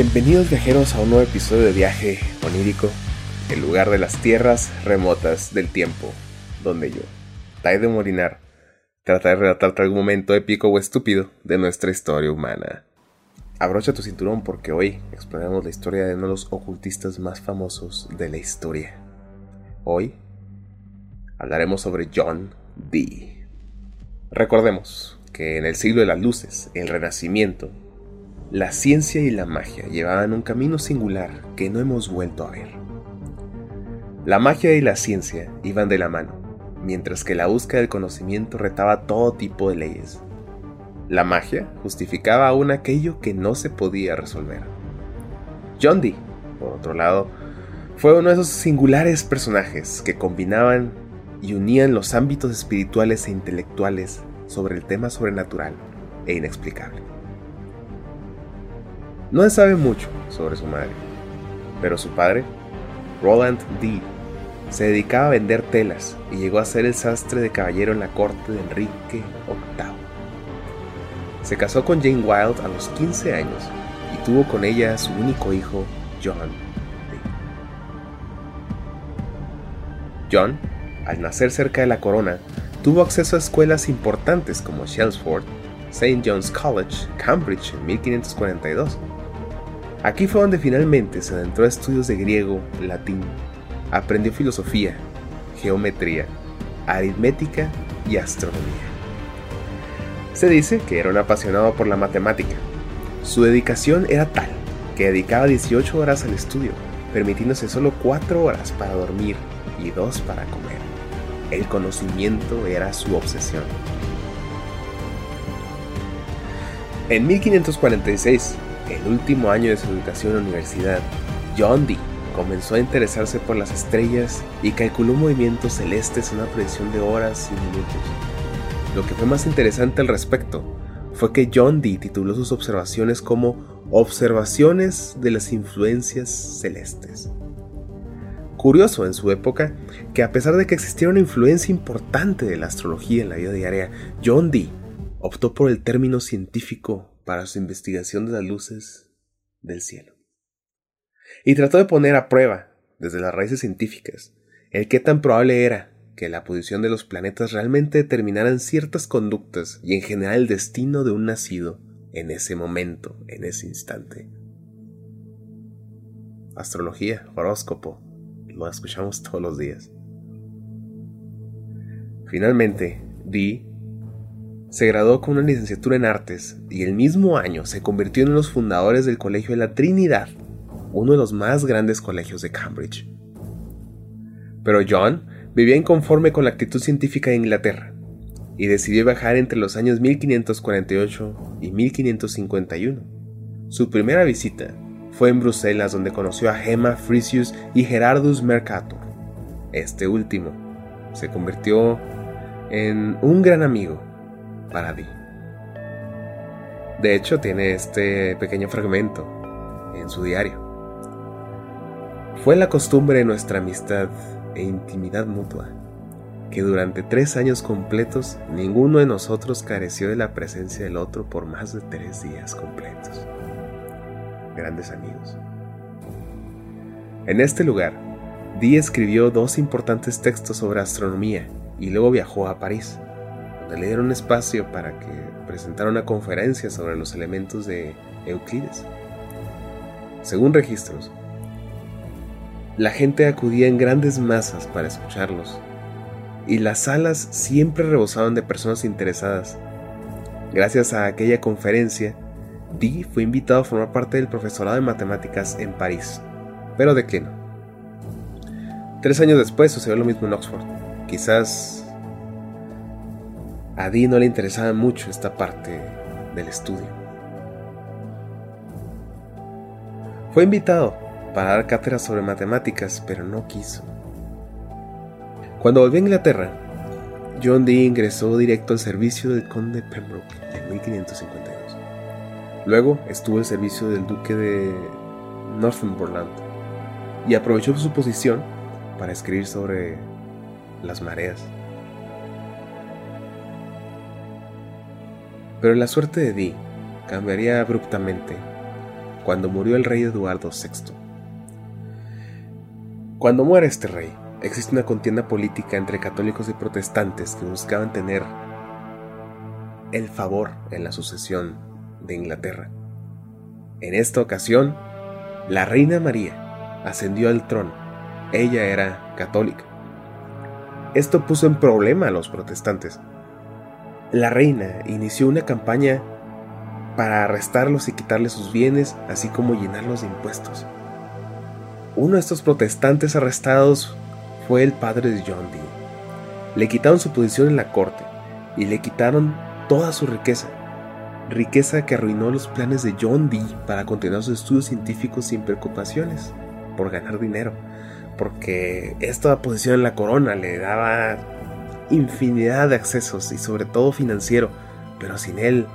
Bienvenidos viajeros a un nuevo episodio de Viaje Onírico, el lugar de las tierras remotas del tiempo, donde yo, Tai de Morinar, trataré de relatarte algún momento épico o estúpido de nuestra historia humana. Abrocha tu cinturón porque hoy exploraremos la historia de uno de los ocultistas más famosos de la historia. Hoy hablaremos sobre John Dee. Recordemos que en el siglo de las luces, el Renacimiento, la ciencia y la magia llevaban un camino singular que no hemos vuelto a ver. La magia y la ciencia iban de la mano, mientras que la búsqueda del conocimiento retaba todo tipo de leyes. La magia justificaba aún aquello que no se podía resolver. John Dee, por otro lado, fue uno de esos singulares personajes que combinaban y unían los ámbitos espirituales e intelectuales sobre el tema sobrenatural e inexplicable. No se sabe mucho sobre su madre, pero su padre, Roland Dee, se dedicaba a vender telas y llegó a ser el sastre de caballero en la corte de Enrique VIII. Se casó con Jane Wilde a los 15 años y tuvo con ella a su único hijo, John Dee. John, al nacer cerca de la corona, tuvo acceso a escuelas importantes como Chelmsford, St. John's College, Cambridge en 1542 Aquí fue donde finalmente se adentró a estudios de griego, latín, aprendió filosofía, geometría, aritmética y astronomía. Se dice que era un apasionado por la matemática. Su dedicación era tal que dedicaba 18 horas al estudio, permitiéndose solo 4 horas para dormir y 2 para comer. El conocimiento era su obsesión. En 1546, el último año de su educación en la universidad, John Dee comenzó a interesarse por las estrellas y calculó movimientos celestes en una predicción de horas y minutos. Lo que fue más interesante al respecto fue que John Dee tituló sus observaciones como Observaciones de las influencias celestes. Curioso en su época que a pesar de que existiera una influencia importante de la astrología en la vida diaria, John Dee optó por el término científico para su investigación de las luces del cielo. Y trató de poner a prueba, desde las raíces científicas, el qué tan probable era que la posición de los planetas realmente determinaran ciertas conductas y en general el destino de un nacido en ese momento, en ese instante. Astrología, horóscopo, lo escuchamos todos los días. Finalmente, Dee se graduó con una licenciatura en artes y el mismo año se convirtió en uno de los fundadores del Colegio de la Trinidad, uno de los más grandes colegios de Cambridge. Pero John vivía inconforme con la actitud científica de Inglaterra y decidió viajar entre los años 1548 y 1551. Su primera visita fue en Bruselas donde conoció a Gemma Frisius y Gerardus Mercator. Este último se convirtió en un gran amigo para ti. De hecho, tiene este pequeño fragmento en su diario. Fue la costumbre de nuestra amistad e intimidad mutua que durante tres años completos ninguno de nosotros careció de la presencia del otro por más de tres días completos. Grandes amigos. En este lugar, Dee escribió dos importantes textos sobre astronomía y luego viajó a París le dieron espacio para que presentara una conferencia sobre los elementos de Euclides. Según registros, la gente acudía en grandes masas para escucharlos, y las salas siempre rebosaban de personas interesadas. Gracias a aquella conferencia, Dee fue invitado a formar parte del profesorado de matemáticas en París, pero declinó. Tres años después sucedió lo mismo en Oxford. Quizás a Dee no le interesaba mucho esta parte del estudio. Fue invitado para dar cátedras sobre matemáticas, pero no quiso. Cuando volvió a Inglaterra, John Dee ingresó directo al servicio del conde Pembroke en 1552. Luego estuvo al servicio del duque de Northumberland y aprovechó su posición para escribir sobre las mareas. Pero la suerte de Dee cambiaría abruptamente cuando murió el rey Eduardo VI. Cuando muere este rey, existe una contienda política entre católicos y protestantes que buscaban tener el favor en la sucesión de Inglaterra. En esta ocasión, la reina María ascendió al trono. Ella era católica. Esto puso en problema a los protestantes. La reina inició una campaña para arrestarlos y quitarles sus bienes, así como llenarlos de impuestos. Uno de estos protestantes arrestados fue el padre de John Dee. Le quitaron su posición en la corte y le quitaron toda su riqueza, riqueza que arruinó los planes de John Dee para continuar sus estudios científicos sin preocupaciones por ganar dinero, porque esta posición en la corona le daba infinidad de accesos y sobre todo financiero, pero sin él,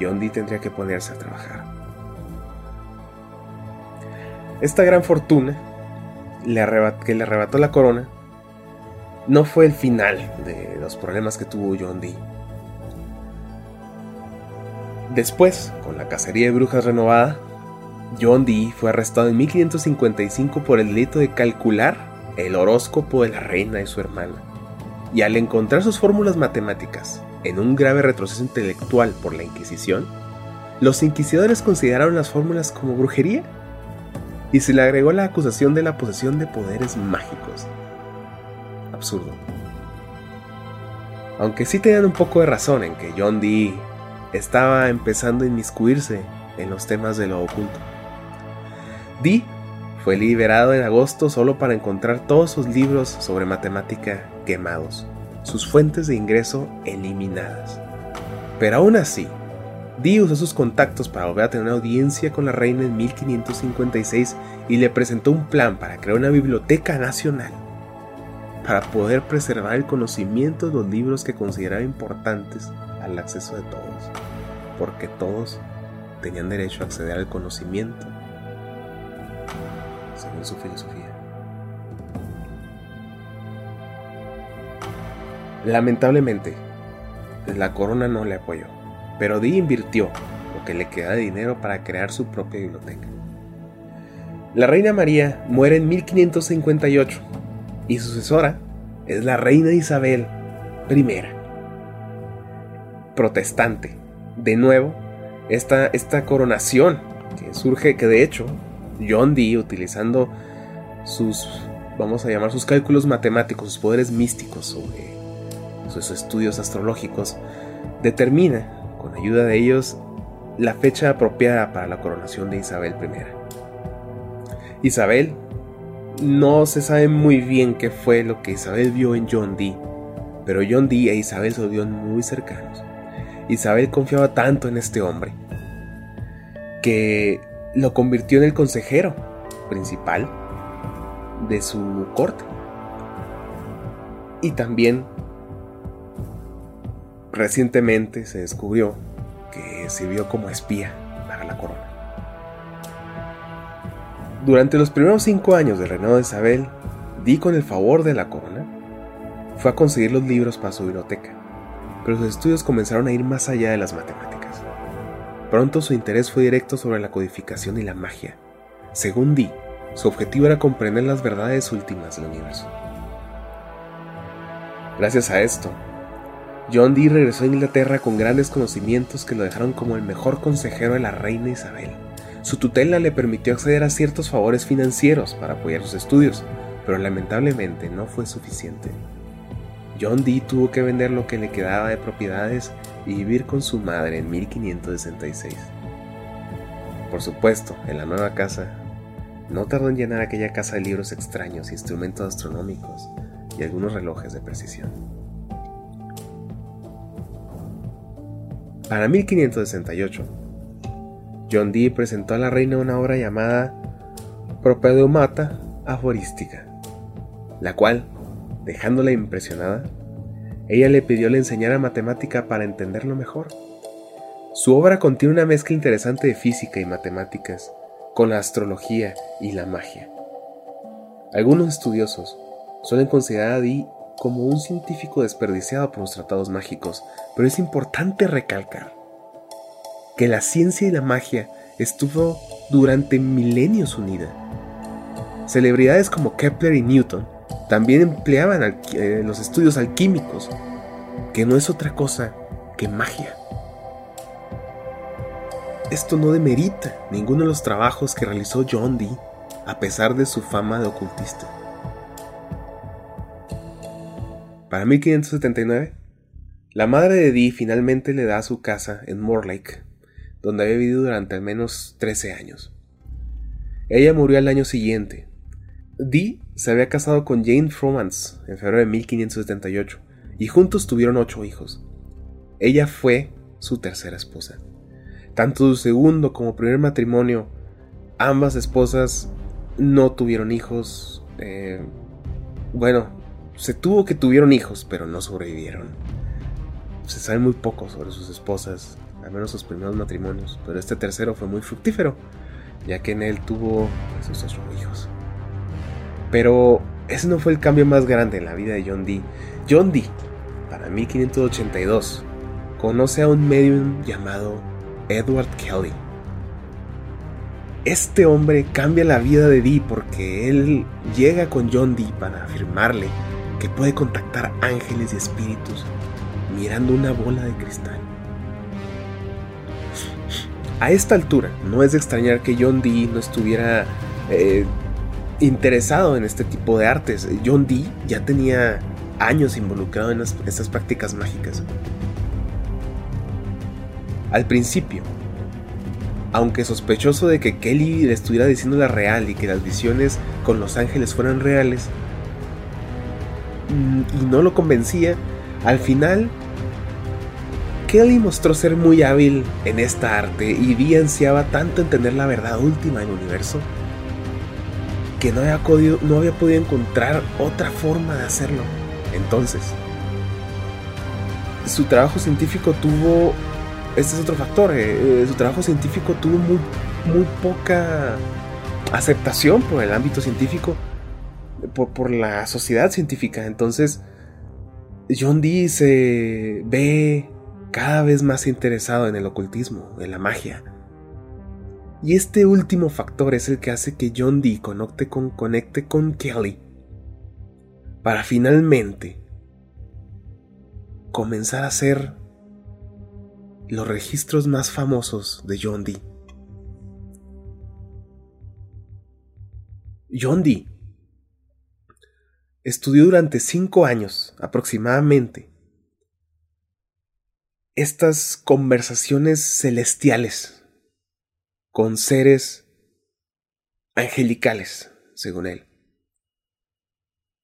John Dee tendría que ponerse a trabajar. Esta gran fortuna que le arrebató la corona no fue el final de los problemas que tuvo John Dee. Después, con la cacería de brujas renovada, John Dee fue arrestado en 1555 por el delito de calcular el horóscopo de la reina y su hermana. Y al encontrar sus fórmulas matemáticas en un grave retroceso intelectual por la Inquisición, los inquisidores consideraron las fórmulas como brujería y se le agregó la acusación de la posesión de poderes mágicos. Absurdo. Aunque sí tenían un poco de razón en que John Dee estaba empezando a inmiscuirse en los temas de lo oculto. Dee fue liberado en agosto solo para encontrar todos sus libros sobre matemática quemados, sus fuentes de ingreso eliminadas. Pero aún así, Dee usó sus contactos para volver a tener una audiencia con la reina en 1556 y le presentó un plan para crear una biblioteca nacional para poder preservar el conocimiento de los libros que consideraba importantes al acceso de todos, porque todos tenían derecho a acceder al conocimiento según su filosofía. Lamentablemente, la corona no le apoyó, pero Dee invirtió lo que le queda de dinero para crear su propia biblioteca. La reina María muere en 1558 y su sucesora es la reina Isabel I protestante. De nuevo, esta, esta coronación que surge, que de hecho John Dee, utilizando sus, vamos a llamar sus cálculos matemáticos, sus poderes místicos sobre sus estudios astrológicos, determina, con ayuda de ellos, la fecha apropiada para la coronación de Isabel I. Isabel no se sabe muy bien qué fue lo que Isabel vio en John Dee, pero John Dee e Isabel se vieron muy cercanos. Isabel confiaba tanto en este hombre que lo convirtió en el consejero principal de su corte. Y también recientemente se descubrió que sirvió como espía para la corona. Durante los primeros cinco años del reinado de Isabel, Di con el favor de la corona, fue a conseguir los libros para su biblioteca pero sus estudios comenzaron a ir más allá de las matemáticas. Pronto su interés fue directo sobre la codificación y la magia. Según Dee, su objetivo era comprender las verdades últimas del universo. Gracias a esto, John Dee regresó a Inglaterra con grandes conocimientos que lo dejaron como el mejor consejero de la reina Isabel. Su tutela le permitió acceder a ciertos favores financieros para apoyar sus estudios, pero lamentablemente no fue suficiente. John Dee tuvo que vender lo que le quedaba de propiedades y vivir con su madre en 1566. Por supuesto, en la nueva casa, no tardó en llenar aquella casa de libros extraños, instrumentos astronómicos y algunos relojes de precisión. Para 1568, John Dee presentó a la reina una obra llamada Propedeumata Aforística, la cual Dejándola impresionada, ella le pidió le enseñara matemática para entenderlo mejor. Su obra contiene una mezcla interesante de física y matemáticas, con la astrología y la magia. Algunos estudiosos suelen considerar a Dee como un científico desperdiciado por los tratados mágicos, pero es importante recalcar que la ciencia y la magia estuvo durante milenios unida. Celebridades como Kepler y Newton también empleaban eh, los estudios alquímicos, que no es otra cosa que magia. Esto no demerita ninguno de los trabajos que realizó John Dee a pesar de su fama de ocultista. Para 1579, la madre de Dee finalmente le da su casa en Morlake, donde había vivido durante al menos 13 años. Ella murió al año siguiente. Dee se había casado con Jane Fromans en febrero de 1578 y juntos tuvieron ocho hijos. Ella fue su tercera esposa. Tanto su segundo como primer matrimonio, ambas esposas no tuvieron hijos. Eh, bueno, se tuvo que tuvieron hijos, pero no sobrevivieron. Se sabe muy poco sobre sus esposas, al menos sus primeros matrimonios, pero este tercero fue muy fructífero, ya que en él tuvo sus ocho hijos. Pero ese no fue el cambio más grande en la vida de John Dee. John Dee, para 1582, conoce a un medium llamado Edward Kelly. Este hombre cambia la vida de Dee porque él llega con John Dee para afirmarle que puede contactar ángeles y espíritus mirando una bola de cristal. A esta altura, no es de extrañar que John Dee no estuviera eh, interesado en este tipo de artes. John Dee ya tenía años involucrado en estas prácticas mágicas. Al principio, aunque sospechoso de que Kelly le estuviera diciendo la real y que las visiones con los ángeles fueran reales, y no lo convencía, al final Kelly mostró ser muy hábil en esta arte y Dee ansiaba tanto entender la verdad última del universo que no había, podido, no había podido encontrar otra forma de hacerlo. Entonces, su trabajo científico tuvo, este es otro factor, eh, eh, su trabajo científico tuvo muy, muy poca aceptación por el ámbito científico, por, la sociedad científica. Entonces, John Dee se ve cada vez más interesado en el ocultismo, en la magia. Y este último factor es el que hace que John Dee conecte con, conecte con Kelly para finalmente comenzar a hacer los registros más famosos de John Dee. John Dee estudió durante cinco años aproximadamente estas conversaciones celestiales con seres angelicales, según él.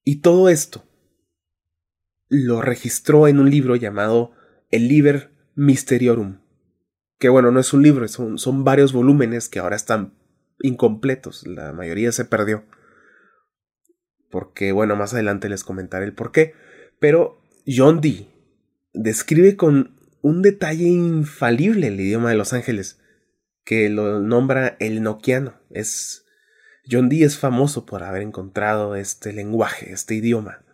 Y todo esto lo registró en un libro llamado El Liber Mysteriorum, que bueno, no es un libro, son, son varios volúmenes que ahora están incompletos, la mayoría se perdió. Porque bueno, más adelante les comentaré el por qué. Pero John Dee describe con un detalle infalible el idioma de Los Ángeles, que lo nombra el noquiano. Es John Dee es famoso por haber encontrado este lenguaje, este idioma.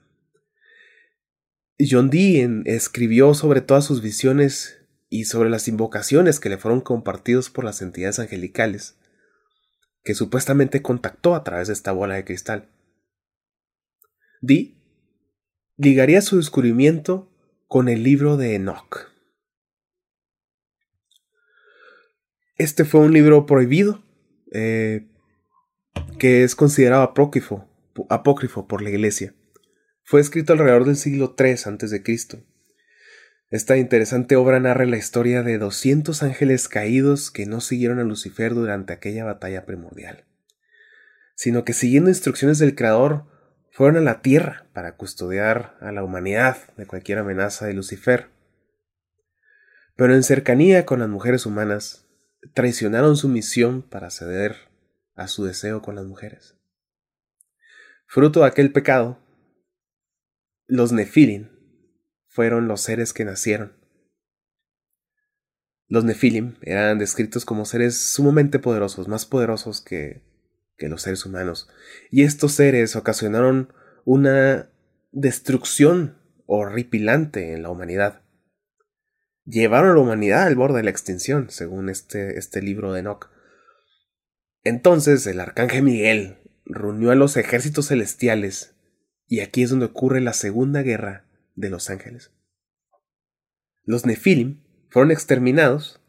John Dee escribió sobre todas sus visiones y sobre las invocaciones que le fueron compartidos por las entidades angelicales, que supuestamente contactó a través de esta bola de cristal. Dee ligaría su descubrimiento con el libro de Enoch. Este fue un libro prohibido, eh, que es considerado apócrifo, apócrifo por la iglesia. Fue escrito alrededor del siglo III a.C. Esta interesante obra narra la historia de 200 ángeles caídos que no siguieron a Lucifer durante aquella batalla primordial, sino que siguiendo instrucciones del Creador fueron a la tierra para custodiar a la humanidad de cualquier amenaza de Lucifer. Pero en cercanía con las mujeres humanas, traicionaron su misión para ceder a su deseo con las mujeres. Fruto de aquel pecado, los Nefilim fueron los seres que nacieron. Los Nefilim eran descritos como seres sumamente poderosos, más poderosos que, que los seres humanos, y estos seres ocasionaron una destrucción horripilante en la humanidad llevaron a la humanidad al borde de la extinción, según este, este libro de Enoch. Entonces el arcángel Miguel reunió a los ejércitos celestiales y aquí es donde ocurre la segunda guerra de los ángeles. Los Nefilim fueron exterminados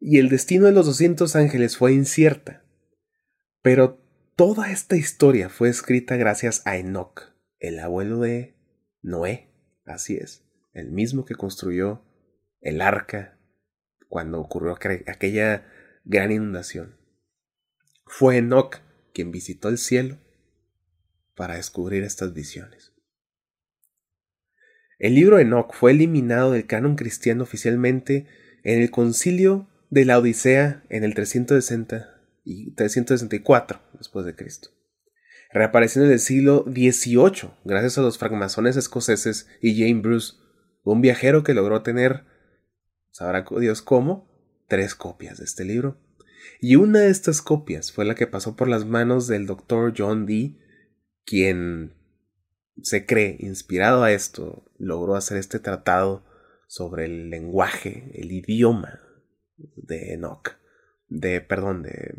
y el destino de los 200 ángeles fue incierta. Pero toda esta historia fue escrita gracias a Enoch, el abuelo de Noé, así es, el mismo que construyó el arca cuando ocurrió aquella gran inundación. Fue Enoch quien visitó el cielo para descubrir estas visiones. El libro Enoch fue eliminado del canon cristiano oficialmente en el concilio de la Odisea en el 360 y 364 después de Cristo. Reapareció en el siglo XVIII gracias a los francmasones escoceses y Jane Bruce, un viajero que logró tener, sabrá Dios cómo, tres copias de este libro. Y una de estas copias fue la que pasó por las manos del doctor John Dee, quien se cree inspirado a esto, logró hacer este tratado sobre el lenguaje, el idioma de Enoch, de, perdón, de,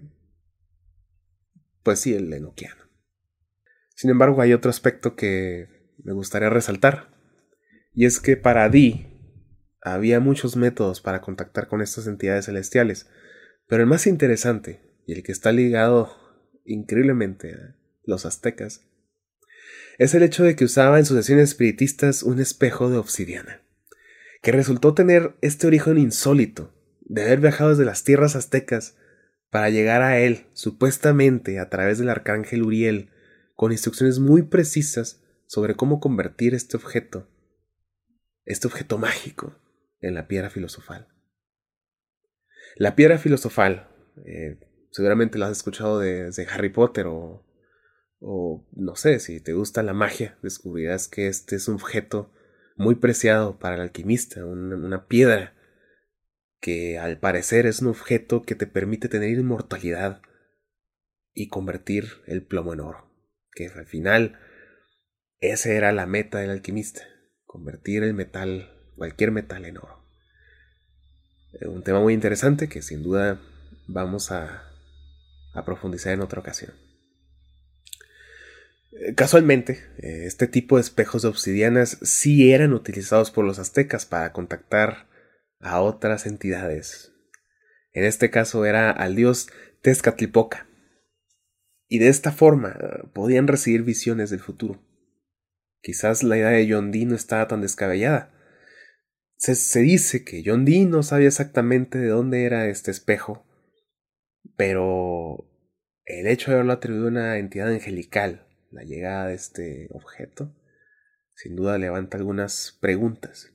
pues el enoquiano. Sin embargo, hay otro aspecto que me gustaría resaltar, y es que para Dee había muchos métodos para contactar con estas entidades celestiales, pero el más interesante, y el que está ligado increíblemente a los aztecas, es el hecho de que usaba en sus sesiones espiritistas un espejo de obsidiana, que resultó tener este origen insólito, de haber viajado desde las tierras aztecas para llegar a él, supuestamente a través del arcángel Uriel, con instrucciones muy precisas sobre cómo convertir este objeto, este objeto mágico, en la piedra filosofal. La piedra filosofal, eh, seguramente la has escuchado de, Harry Potter o, o no sé, si te gusta la magia, descubrirás que este es un objeto muy preciado para el alquimista, una piedra que al parecer es un objeto que te permite tener inmortalidad y convertir el plomo en oro. Que al final esa era la meta del alquimista, convertir el metal, cualquier metal en oro. Eh, un tema muy interesante que sin duda vamos a, profundizar en otra ocasión. Eh, casualmente, eh, este tipo de espejos de obsidianas sí eran utilizados por los aztecas para contactar a otras entidades. En este caso era al dios Tezcatlipoca. Y de esta forma eh, podían recibir visiones del futuro. Quizás la idea de John no estaba tan descabellada. Se, se dice que John Dee no sabía exactamente de dónde era este espejo, pero el hecho de haberlo atribuido a una entidad angelical, la llegada de este objeto, sin duda levanta algunas preguntas.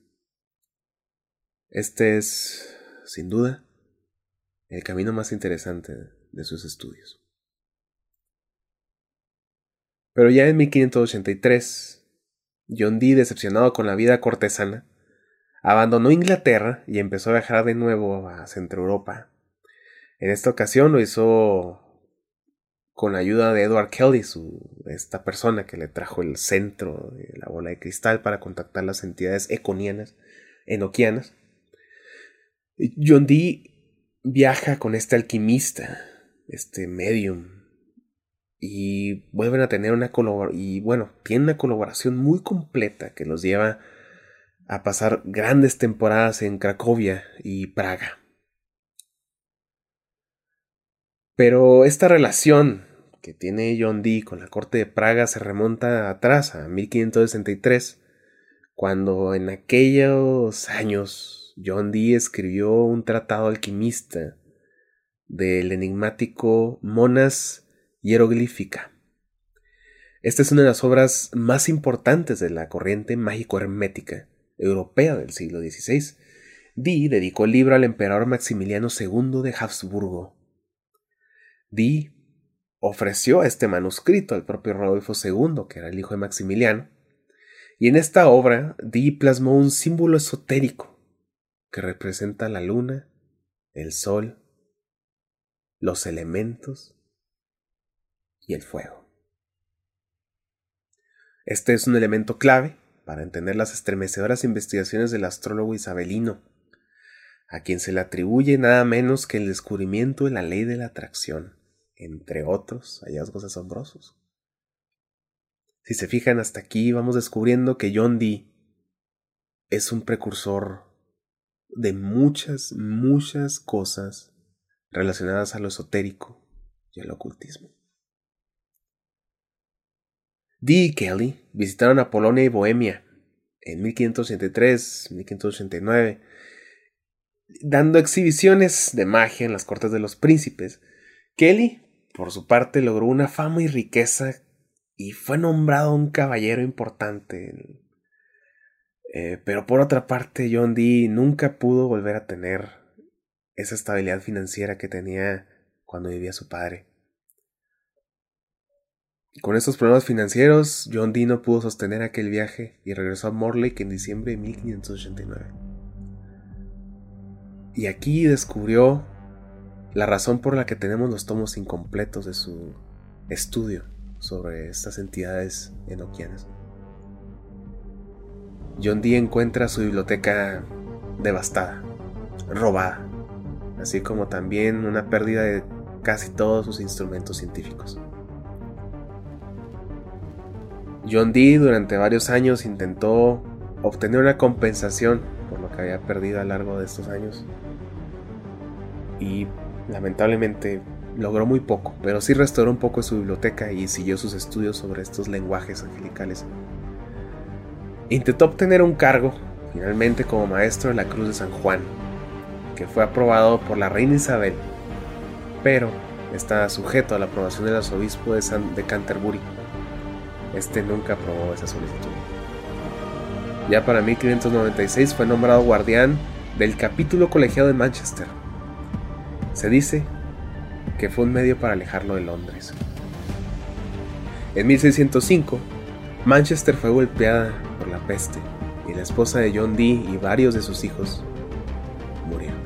Este es, sin duda, el camino más interesante de sus estudios. Pero ya en 1583, John Dee, decepcionado con la vida cortesana, abandonó Inglaterra y empezó a viajar de nuevo a Centro Europa. En esta ocasión lo hizo con la ayuda de Edward Kelly, esta persona que le trajo el centro de la bola de cristal para contactar las entidades econianas, enoquianas. John Dee viaja con este alquimista, este medium, y vuelven a tener una colaboración, y bueno, tiene una colaboración muy completa que los lleva a pasar grandes temporadas en Cracovia y Praga. Pero esta relación que tiene John Dee con la corte de Praga se remonta atrás, a 1563, cuando en aquellos años John Dee escribió un tratado alquimista del enigmático Monas hieroglífica. Esta es una de las obras más importantes de la corriente mágico-hermética europea del siglo XVI. Dee dedicó el libro al emperador Maximiliano II de Habsburgo. Dee ofreció este manuscrito al propio Rodolfo II, que era el hijo de Maximiliano, y en esta obra Dee plasmó un símbolo esotérico que representa la luna, el sol, los elementos y el fuego. Este es un elemento clave para entender las estremecedoras investigaciones del astrólogo isabelino, a quien se le atribuye nada menos que el descubrimiento de la ley de la atracción, entre otros hallazgos asombrosos. Si se fijan hasta aquí, vamos descubriendo que John Dee es un precursor de muchas, muchas cosas relacionadas a lo esotérico y al ocultismo. Dee y Kelly visitaron a Polonia y Bohemia en 1583, 1589, dando exhibiciones de magia en las cortes de los príncipes. Kelly, por su parte, logró una fama y riqueza y fue nombrado un caballero importante. Eh, pero por otra parte, John Dee nunca pudo volver a tener esa estabilidad financiera que tenía cuando vivía su padre. Con estos problemas financieros, John Dee no pudo sostener aquel viaje y regresó a Morlake en diciembre de 1589. Y aquí descubrió la razón por la que tenemos los tomos incompletos de su estudio sobre estas entidades enoquianas. John Dee encuentra su biblioteca devastada, robada, así como también una pérdida de casi todos sus instrumentos científicos. John Dee durante varios años intentó obtener una compensación por lo que había perdido a lo largo de estos años y lamentablemente logró muy poco, pero sí restauró un poco su biblioteca y siguió sus estudios sobre estos lenguajes angelicales. Intentó obtener un cargo, finalmente como maestro de la Cruz de San Juan, que fue aprobado por la reina Isabel, pero está sujeto a la aprobación del arzobispo de, San, de Canterbury. Este nunca aprobó esa solicitud. Ya para 1596 fue nombrado guardián del capítulo colegiado de Manchester. Se dice que fue un medio para alejarlo de Londres. En 1605, Manchester fue golpeada peste y la esposa de John Dee y varios de sus hijos murieron.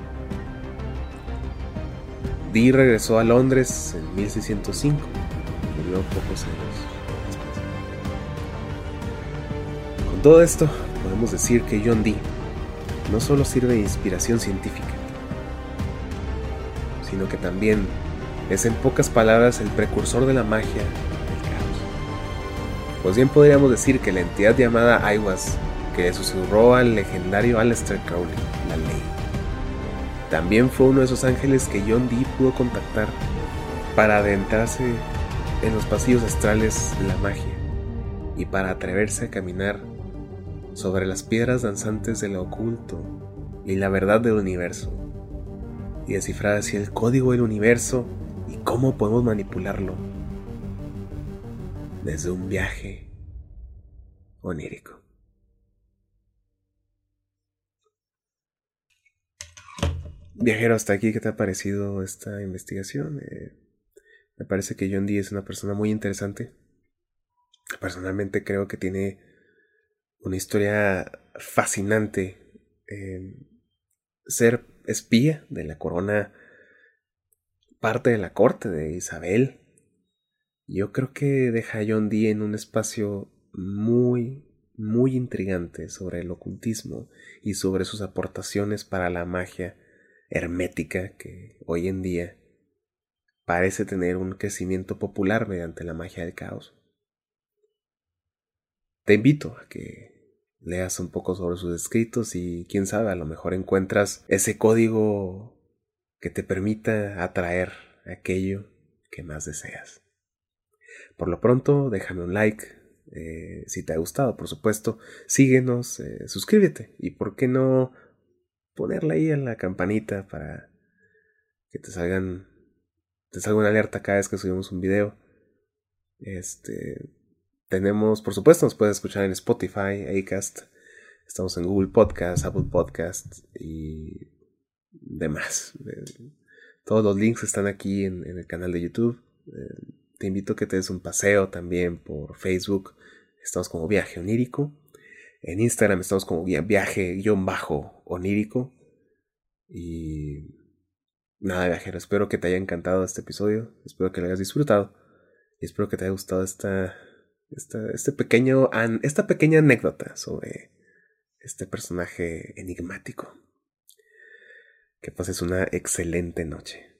Dee regresó a Londres en 1605, murió pocos años después. Con todo esto, podemos decir que John Dee no solo sirve de inspiración científica, sino que también es en pocas palabras el precursor de la magia. Pues bien podríamos decir que la entidad llamada Aiwas, que susurró al legendario Aleister Crowley, la ley, también fue uno de esos ángeles que John Dee pudo contactar para adentrarse en los pasillos astrales de la magia y para atreverse a caminar sobre las piedras danzantes de lo oculto y la verdad del universo y descifrar así el código del universo y cómo podemos manipularlo desde un viaje onírico. Viajero, hasta aquí, ¿qué te ha parecido esta investigación? Eh, me parece que John Dee es una persona muy interesante. Personalmente creo que tiene una historia fascinante. Eh, ser espía de la corona parte de la corte de Isabel. Yo creo que deja a John Dee en un espacio muy, muy intrigante sobre el ocultismo y sobre sus aportaciones para la magia hermética que hoy en día parece tener un crecimiento popular mediante la magia del caos. Te invito a que leas un poco sobre sus escritos y quién sabe, a lo mejor encuentras ese código que te permita atraer aquello que más deseas. Por lo pronto, déjame un like eh, si te ha gustado, por supuesto. Síguenos, eh, suscríbete y por qué no ponerle ahí en la campanita para que te salgan te salga una alerta cada vez que subimos un video. Este tenemos, por supuesto, nos puedes escuchar en Spotify, Acast. Estamos en Google Podcast, Apple Podcast y demás. Todos los links están aquí en, el canal de YouTube. Eh, te invito a que te des un paseo también por Facebook. Estamos como Viaje Onírico. En Instagram estamos como viaje-onírico. Y nada, viajero. Espero que te haya encantado este episodio. Espero que lo hayas disfrutado. Y espero que te haya gustado esta, esta, este pequeño, esta pequeña anécdota sobre este personaje enigmático. Que pases una excelente noche.